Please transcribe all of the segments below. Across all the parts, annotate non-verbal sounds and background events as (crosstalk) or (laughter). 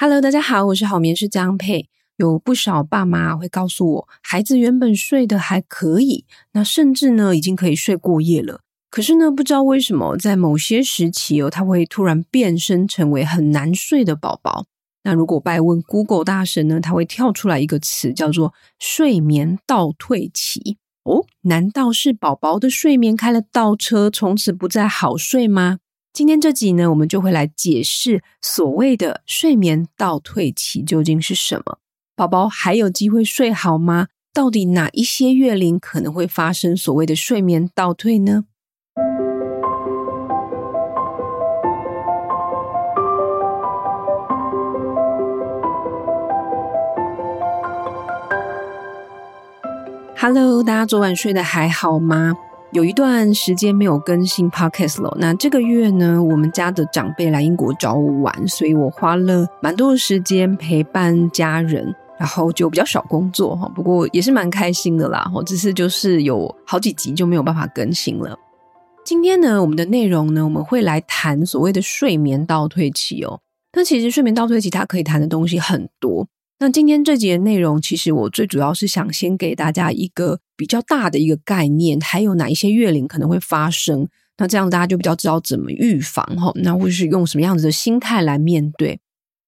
Hello，大家好，我是好眠师张佩。有不少爸妈会告诉我，孩子原本睡得还可以，那甚至呢已经可以睡过夜了。可是呢，不知道为什么，在某些时期哦，他会突然变身成为很难睡的宝宝。那如果拜问 Google 大神呢，他会跳出来一个词，叫做“睡眠倒退期”。哦，难道是宝宝的睡眠开了倒车，从此不再好睡吗？今天这集呢，我们就会来解释所谓的睡眠倒退期究竟是什么。宝宝还有机会睡好吗？到底哪一些月龄可能会发生所谓的睡眠倒退呢？Hello，大家昨晚睡得还好吗？有一段时间没有更新 Podcast 了。那这个月呢，我们家的长辈来英国找我玩，所以我花了蛮多的时间陪伴家人，然后就比较少工作哈。不过也是蛮开心的啦。只是就是有好几集就没有办法更新了。今天呢，我们的内容呢，我们会来谈所谓的睡眠倒退期哦。那其实睡眠倒退期它可以谈的东西很多。那今天这集的内容，其实我最主要是想先给大家一个比较大的一个概念，还有哪一些月龄可能会发生，那这样大家就比较知道怎么预防哈，那或是用什么样子的心态来面对。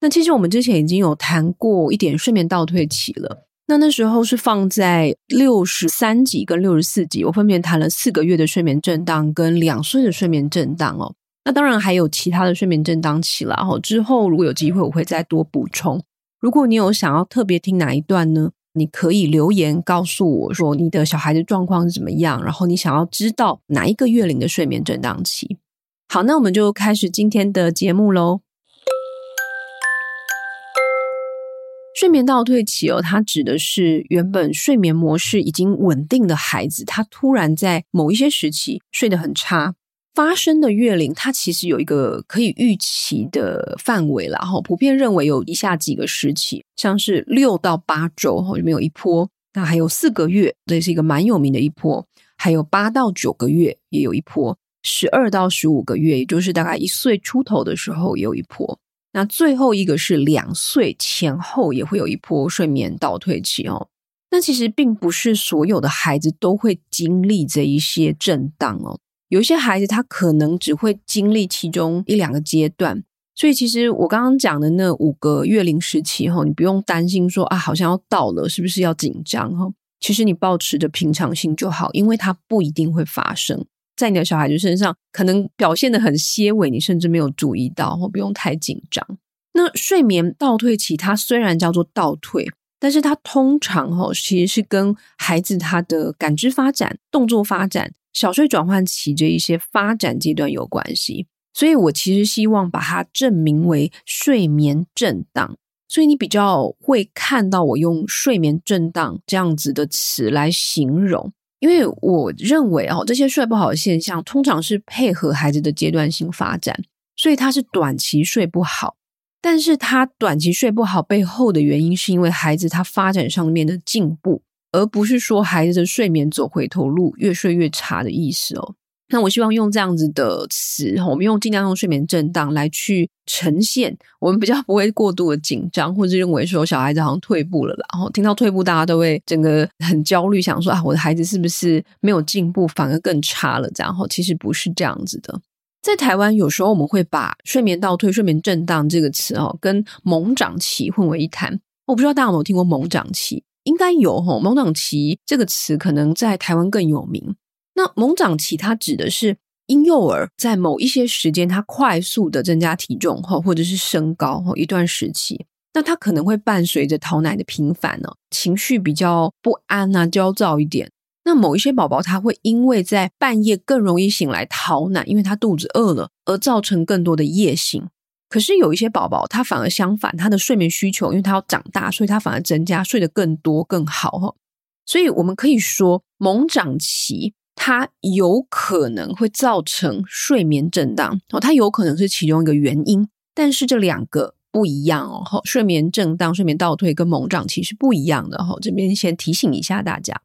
那其实我们之前已经有谈过一点睡眠倒退期了，那那时候是放在六十三集跟六十四集，我分别谈了四个月的睡眠震荡跟两岁的睡眠震荡哦。那当然还有其他的睡眠震荡期啦，哈，之后如果有机会，我会再多补充。如果你有想要特别听哪一段呢？你可以留言告诉我说你的小孩的状况是怎么样，然后你想要知道哪一个月龄的睡眠震荡期。好，那我们就开始今天的节目喽。睡眠倒退期哦，它指的是原本睡眠模式已经稳定的孩子，他突然在某一些时期睡得很差。发生的月龄，它其实有一个可以预期的范围啦，哈，普遍认为有以下几个时期，像是六到八周哈，里面有一波，那还有四个月，这是一个蛮有名的一波，还有八到九个月也有一波，十二到十五个月，也就是大概一岁出头的时候也有一波，那最后一个是两岁前后也会有一波睡眠倒退期哦。那其实并不是所有的孩子都会经历这一些震荡哦。有些孩子，他可能只会经历其中一两个阶段，所以其实我刚刚讲的那五个月龄时期，哈，你不用担心说啊，好像要到了，是不是要紧张？哈，其实你保持着平常心就好，因为它不一定会发生在你的小孩子身上，可能表现得很些微，你甚至没有注意到，或，不用太紧张。那睡眠倒退期，它虽然叫做倒退，但是它通常哈，其实是跟孩子他的感知发展、动作发展。小睡转换期这一些发展阶段有关系，所以我其实希望把它证明为睡眠震荡。所以你比较会看到我用睡眠震荡这样子的词来形容，因为我认为哦，这些睡不好的现象通常是配合孩子的阶段性发展，所以他是短期睡不好，但是他短期睡不好背后的原因是因为孩子他发展上面的进步。而不是说孩子的睡眠走回头路，越睡越差的意思哦。那我希望用这样子的词，我们用尽量用睡眠震荡来去呈现，我们比较不会过度的紧张，或者认为说小孩子好像退步了啦。然后听到退步，大家都会整个很焦虑，想说啊，我的孩子是不是没有进步，反而更差了？然后其实不是这样子的。在台湾，有时候我们会把睡眠倒退、睡眠震荡这个词哦，跟猛长期混为一谈。我不知道大家有没有听过猛长期。应该有吼，猛长期这个词可能在台湾更有名。那猛长期它指的是婴幼儿在某一些时间，它快速的增加体重后，或者是升高后一段时期，那它可能会伴随着讨奶的频繁呢，情绪比较不安啊，焦躁一点。那某一些宝宝他会因为在半夜更容易醒来讨奶，因为他肚子饿了，而造成更多的夜醒。可是有一些宝宝，他反而相反，他的睡眠需求，因为他要长大，所以他反而增加，睡得更多更好哈。所以我们可以说，猛长期它有可能会造成睡眠震荡哦，它有可能是其中一个原因。但是这两个不一样哦，睡眠震荡、睡眠倒退跟猛长期是不一样的哈。这边先提醒一下大家。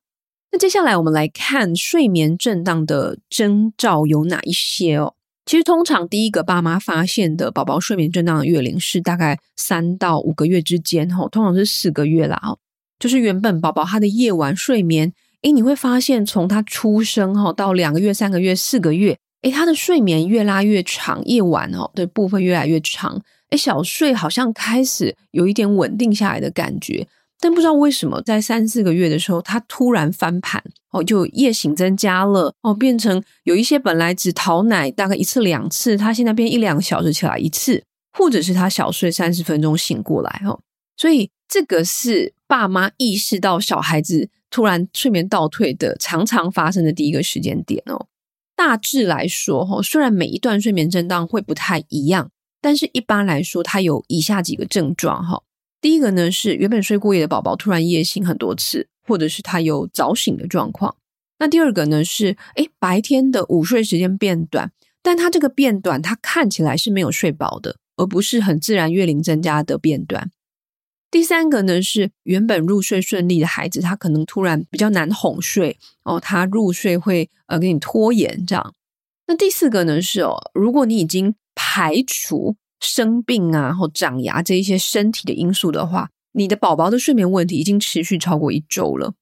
那接下来我们来看睡眠震荡的征兆有哪一些哦。其实通常第一个爸妈发现的宝宝睡眠震荡的月龄是大概三到五个月之间，哈，通常是四个月啦，就是原本宝宝他的夜晚睡眠，诶，你会发现从他出生哈到两个月、三个月、四个月，诶，他的睡眠越拉越长，夜晚哦的部分越来越长，诶，小睡好像开始有一点稳定下来的感觉。但不知道为什么，在三四个月的时候，他突然翻盘哦，就夜醒增加了哦，变成有一些本来只讨奶大概一次两次，他现在变一两个小时起来一次，或者是他小睡三十分钟醒过来哦，所以这个是爸妈意识到小孩子突然睡眠倒退的常常发生的第一个时间点哦。大致来说哈，虽然每一段睡眠震荡会不太一样，但是一般来说，它有以下几个症状哈。第一个呢是原本睡过夜的宝宝突然夜醒很多次，或者是他有早醒的状况。那第二个呢是，诶，白天的午睡时间变短，但他这个变短，他看起来是没有睡饱的，而不是很自然月龄增加的变短。第三个呢是原本入睡顺利的孩子，他可能突然比较难哄睡哦，他入睡会呃给你拖延这样。那第四个呢是哦，如果你已经排除。生病啊，或长牙这一些身体的因素的话，你的宝宝的睡眠问题已经持续超过一周了。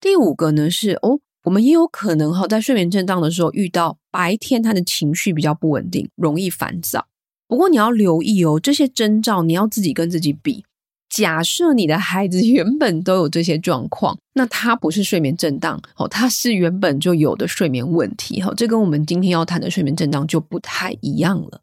第五个呢是哦，我们也有可能哈，在睡眠震荡的时候遇到白天他的情绪比较不稳定，容易烦躁。不过你要留意哦，这些征兆你要自己跟自己比。假设你的孩子 (laughs) 原本都有这些状况，那他不是睡眠震荡哦，他是原本就有的睡眠问题哈，这跟我们今天要谈的睡眠震荡就不太一样了。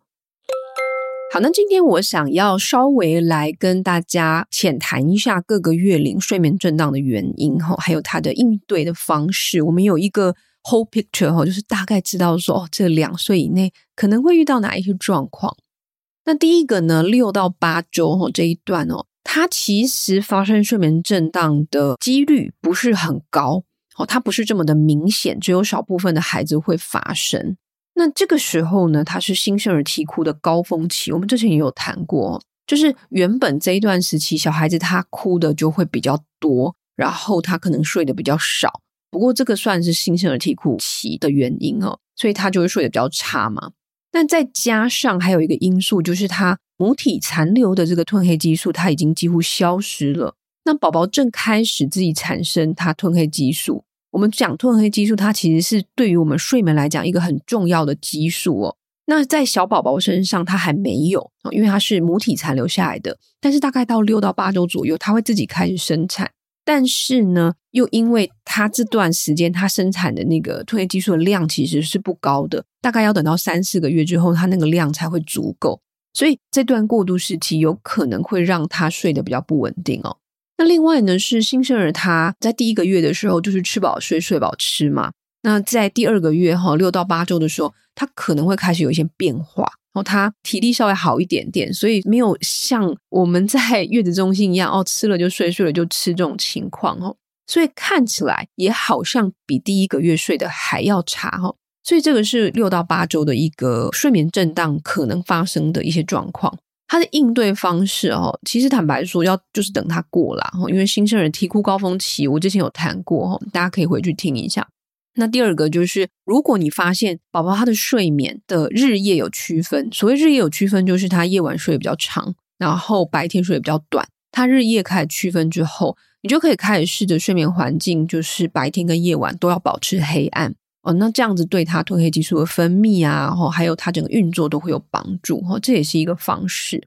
好，那今天我想要稍微来跟大家浅谈一下各个月龄睡眠震荡的原因哈，还有它的应对的方式。我们有一个 whole picture 哈，就是大概知道说，哦，这两岁以内可能会遇到哪一些状况。那第一个呢，六到八周哈这一段哦，它其实发生睡眠震荡的几率不是很高哦，它不是这么的明显，只有少部分的孩子会发生。那这个时候呢，他是新生儿啼哭的高峰期。我们之前也有谈过，就是原本这一段时期，小孩子他哭的就会比较多，然后他可能睡得比较少。不过这个算是新生儿啼哭期的原因哦，所以他就会睡得比较差嘛。但再加上还有一个因素，就是他母体残留的这个褪黑激素，它已经几乎消失了。那宝宝正开始自己产生他褪黑激素。我们讲褪黑激素，它其实是对于我们睡眠来讲一个很重要的激素哦。那在小宝宝身上，它还没有，因为它是母体残留下来的。但是大概到六到八周左右，它会自己开始生产。但是呢，又因为它这段时间它生产的那个褪黑激素的量其实是不高的，大概要等到三四个月之后，它那个量才会足够。所以这段过渡时期有可能会让他睡得比较不稳定哦。那另外呢，是新生儿他在第一个月的时候就是吃饱睡，睡饱吃嘛。那在第二个月哈，六到八周的时候，他可能会开始有一些变化，然后他体力稍微好一点点，所以没有像我们在月子中心一样哦，吃了就睡，睡了就吃这种情况哦。所以看起来也好像比第一个月睡得还要差哈。所以这个是六到八周的一个睡眠震荡可能发生的一些状况。他的应对方式哦，其实坦白说，要就是等他过了，因为新生儿啼哭高峰期，我之前有谈过，大家可以回去听一下。那第二个就是，如果你发现宝宝他的睡眠的日夜有区分，所谓日夜有区分，就是他夜晚睡得比较长，然后白天睡得比较短。他日夜开始区分之后，你就可以开始试着睡眠环境，就是白天跟夜晚都要保持黑暗。那这样子对他褪黑激素的分泌啊，然后还有他整个运作都会有帮助，哈，这也是一个方式。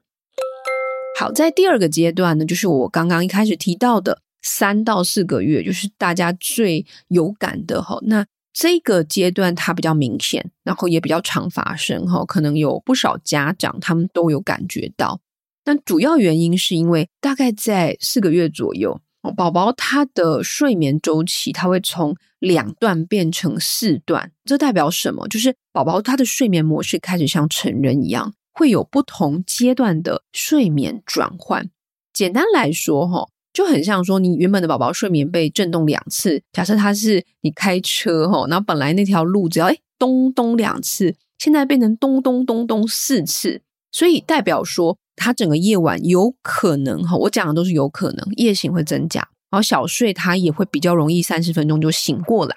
好，在第二个阶段呢，就是我刚刚一开始提到的三到四个月，就是大家最有感的哈。那这个阶段它比较明显，然后也比较常发生哈，可能有不少家长他们都有感觉到。那主要原因是因为大概在四个月左右。宝宝他的睡眠周期，他会从两段变成四段，这代表什么？就是宝宝他的睡眠模式开始像成人一样，会有不同阶段的睡眠转换。简单来说，哈，就很像说你原本的宝宝睡眠被震动两次，假设他是你开车，哈，然后本来那条路只要诶咚咚两次，现在变成咚咚咚咚四次，所以代表说。他整个夜晚有可能哈，我讲的都是有可能，夜醒会增加，然后小睡他也会比较容易三十分钟就醒过来。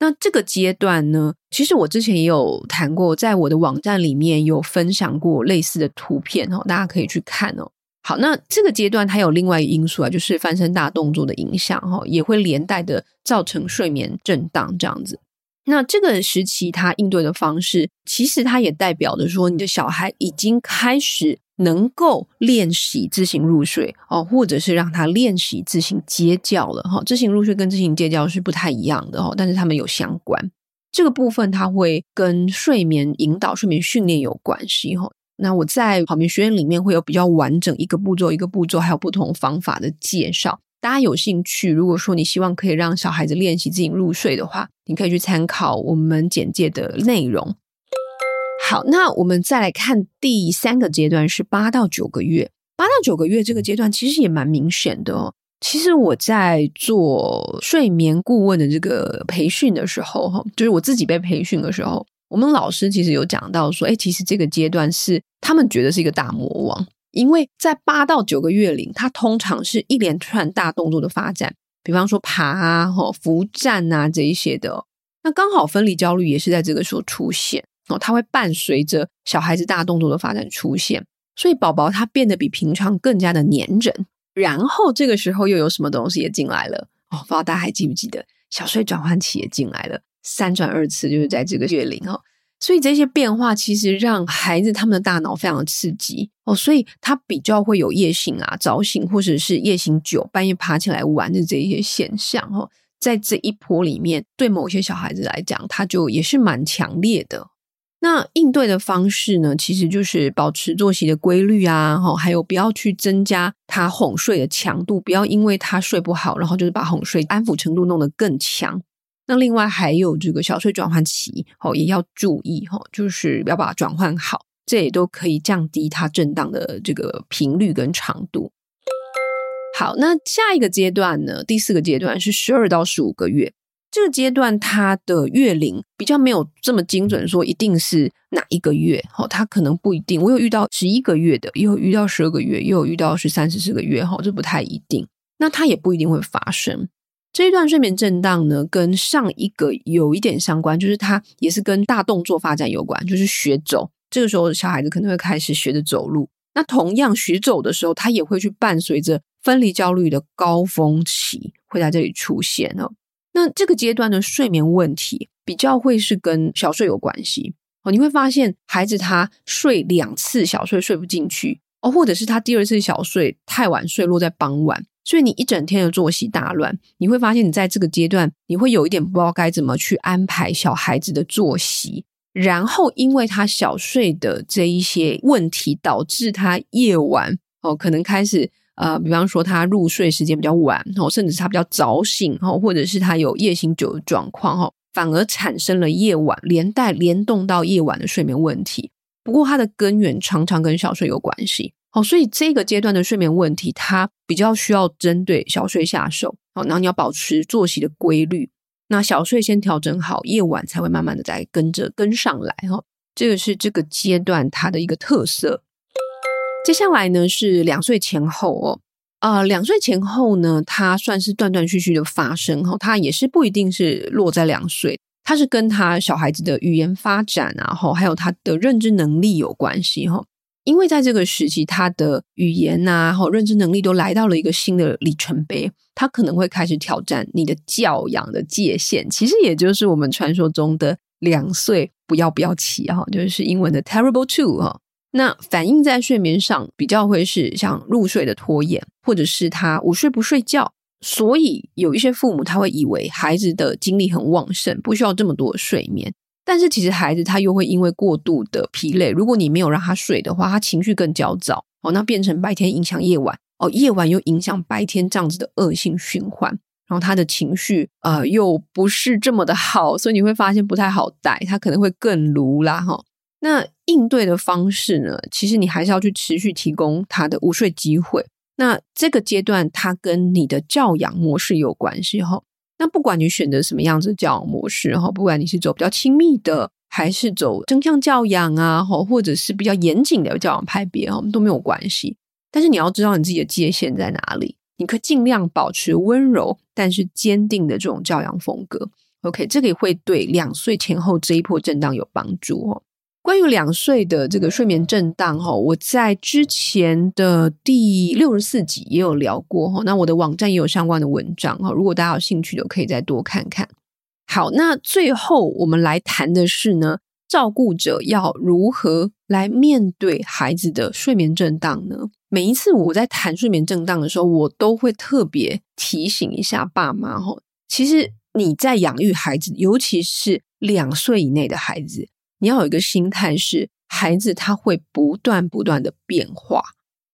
那这个阶段呢，其实我之前也有谈过，在我的网站里面有分享过类似的图片哦，大家可以去看哦。好，那这个阶段它有另外一个因素啊，就是翻身大动作的影响哈，也会连带的造成睡眠震荡这样子。那这个时期他应对的方式，其实它也代表着说，你的小孩已经开始能够练习自行入睡哦，或者是让他练习自行接觉了哈。自行入睡跟自行接觉是不太一样的哦，但是他们有相关。这个部分它会跟睡眠引导、睡眠训练有关系哈。那我在好眠学院里面会有比较完整一个步骤一个步骤，还有不同方法的介绍。大家有兴趣，如果说你希望可以让小孩子练习自行入睡的话，你可以去参考我们简介的内容。好，那我们再来看第三个阶段，是八到九个月。八到九个月这个阶段其实也蛮明显的哦。其实我在做睡眠顾问的这个培训的时候，哈，就是我自己被培训的时候，我们老师其实有讲到说，哎，其实这个阶段是他们觉得是一个大魔王。因为在八到九个月龄，它通常是一连串大动作的发展，比方说爬啊、吼扶站啊这一些的。那刚好分离焦虑也是在这个时候出现哦，它会伴随着小孩子大动作的发展出现，所以宝宝他变得比平常更加的黏人。然后这个时候又有什么东西也进来了哦？不知道大家还记不记得小睡转换期也进来了，三转二次就是在这个月龄哦。所以这些变化其实让孩子他们的大脑非常的刺激哦，所以他比较会有夜醒啊、早醒或者是夜醒久、半夜爬起来玩的这一些现象哦，在这一波里面，对某些小孩子来讲，他就也是蛮强烈的。那应对的方式呢，其实就是保持作息的规律啊，哈，还有不要去增加他哄睡的强度，不要因为他睡不好，然后就是把哄睡安抚程度弄得更强。那另外还有这个小睡转换期，哦，也要注意哈，就是要把它转换好，这也都可以降低它震荡的这个频率跟长度。好，那下一个阶段呢，第四个阶段是十二到十五个月，这个阶段它的月龄比较没有这么精准，说一定是哪一个月，哦，它可能不一定。我有遇到十一个月的，也有遇到十二个月，也有遇到十三、十四个月，哈，这不太一定。那它也不一定会发生。这一段睡眠震荡呢，跟上一个有一点相关，就是它也是跟大动作发展有关，就是学走。这个时候，小孩子可能会开始学着走路。那同样学走的时候，他也会去伴随着分离焦虑的高峰期会在这里出现哦。那这个阶段的睡眠问题比较会是跟小睡有关系哦。你会发现孩子他睡两次小睡睡不进去哦，或者是他第二次小睡太晚睡，落在傍晚。所以你一整天的作息大乱，你会发现你在这个阶段，你会有一点不知道该怎么去安排小孩子的作息。然后，因为他小睡的这一些问题，导致他夜晚哦，可能开始呃，比方说他入睡时间比较晚哦，甚至是他比较早醒哦，或者是他有夜醒久的状况哦，反而产生了夜晚连带联动到夜晚的睡眠问题。不过，它的根源常常跟小睡有关系。哦，所以这个阶段的睡眠问题，它比较需要针对小睡下手。哦，然后你要保持作息的规律，那小睡先调整好，夜晚才会慢慢的再跟着跟上来。哈，这个是这个阶段它的一个特色。接下来呢是两岁前后哦，啊、呃，两岁前后呢，它算是断断续续的发生。哈，它也是不一定是落在两岁，它是跟他小孩子的语言发展啊，哈，还有他的认知能力有关系。哈。因为在这个时期，他的语言呐、啊，和认知能力都来到了一个新的里程碑，他可能会开始挑战你的教养的界限，其实也就是我们传说中的两岁不要不要起哈，就是英文的 terrible two 哈。那反映在睡眠上，比较会是像入睡的拖延，或者是他午睡不睡觉，所以有一些父母他会以为孩子的精力很旺盛，不需要这么多睡眠。但是其实孩子他又会因为过度的疲累，如果你没有让他睡的话，他情绪更焦躁哦，那变成白天影响夜晚哦，夜晚又影响白天这样子的恶性循环，然后他的情绪呃又不是这么的好，所以你会发现不太好带，他可能会更卢啦哈。那应对的方式呢，其实你还是要去持续提供他的午睡机会。那这个阶段他跟你的教养模式有关系哈。那不管你选择什么样子的教养模式哈，不管你是走比较亲密的，还是走正向教养啊，或者是比较严谨的教养派别哈，都没有关系。但是你要知道你自己的界限在哪里，你可以尽量保持温柔但是坚定的这种教养风格。OK，这个也会对两岁前后这一波震荡有帮助哦。关于两岁的这个睡眠震荡哈，我在之前的第六十四集也有聊过哈。那我的网站也有相关的文章哈，如果大家有兴趣的，可以再多看看。好，那最后我们来谈的是呢，照顾者要如何来面对孩子的睡眠震荡呢？每一次我在谈睡眠震荡的时候，我都会特别提醒一下爸妈哈，其实你在养育孩子，尤其是两岁以内的孩子。你要有一个心态是，孩子他会不断不断的变化，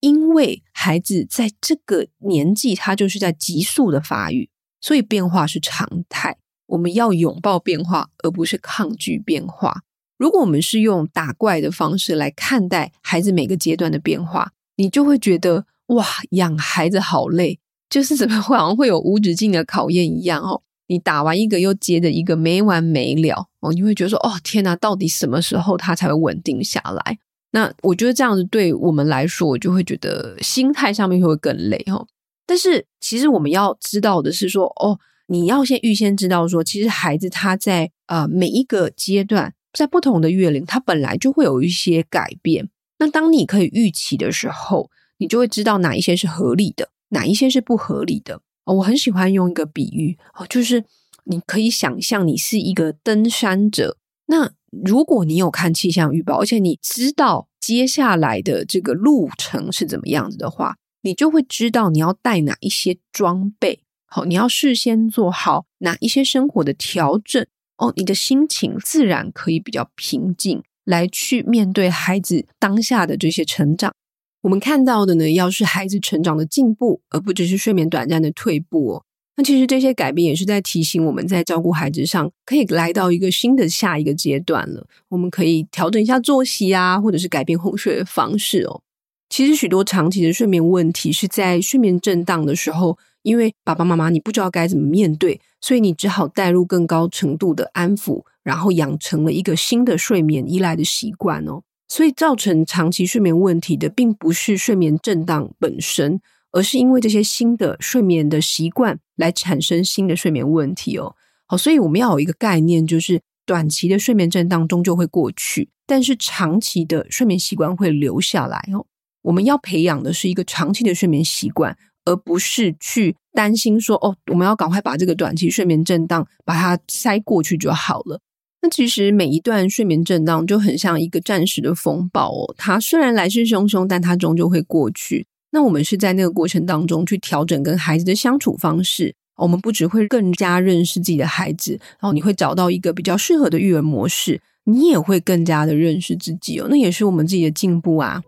因为孩子在这个年纪，他就是在急速的发育，所以变化是常态。我们要拥抱变化，而不是抗拒变化。如果我们是用打怪的方式来看待孩子每个阶段的变化，你就会觉得哇，养孩子好累，就是怎么会好像会有无止境的考验一样哦。你打完一个又接着一个，没完没了哦，你会觉得说哦天哪，到底什么时候他才会稳定下来？那我觉得这样子对我们来说，我就会觉得心态上面会更累哦。但是其实我们要知道的是说哦，你要先预先知道说，其实孩子他在呃每一个阶段，在不同的月龄，他本来就会有一些改变。那当你可以预期的时候，你就会知道哪一些是合理的，哪一些是不合理的。我很喜欢用一个比喻哦，就是你可以想象你是一个登山者，那如果你有看气象预报，而且你知道接下来的这个路程是怎么样子的话，你就会知道你要带哪一些装备，好，你要事先做好哪一些生活的调整哦，你的心情自然可以比较平静，来去面对孩子当下的这些成长。我们看到的呢，要是孩子成长的进步，而不只是睡眠短暂的退步哦。那其实这些改变也是在提醒我们在照顾孩子上，可以来到一个新的下一个阶段了。我们可以调整一下作息啊，或者是改变哄睡的方式哦。其实许多长期的睡眠问题是在睡眠震荡的时候，因为爸爸妈妈你不知道该怎么面对，所以你只好带入更高程度的安抚，然后养成了一个新的睡眠依赖的习惯哦。所以造成长期睡眠问题的，并不是睡眠震荡本身，而是因为这些新的睡眠的习惯来产生新的睡眠问题哦。好，所以我们要有一个概念，就是短期的睡眠震荡终究会过去，但是长期的睡眠习惯会留下来哦。我们要培养的是一个长期的睡眠习惯，而不是去担心说哦，我们要赶快把这个短期睡眠震荡把它塞过去就好了。那其实每一段睡眠震荡就很像一个暂时的风暴哦，它虽然来势汹汹，但它终究会过去。那我们是在那个过程当中去调整跟孩子的相处方式，我们不只会更加认识自己的孩子，然后你会找到一个比较适合的育儿模式，你也会更加的认识自己哦，那也是我们自己的进步啊。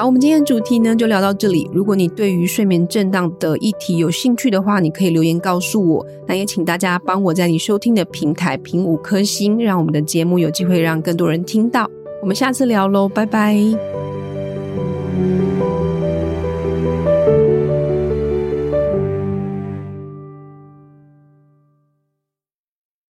好我们今天的主题呢就聊到这里。如果你对于睡眠震荡的议题有兴趣的话你可以留言告诉我。那也请大家帮我在你收听的平台评五颗星让我们的节目有机会让更多人听到。我们下次聊喽拜拜。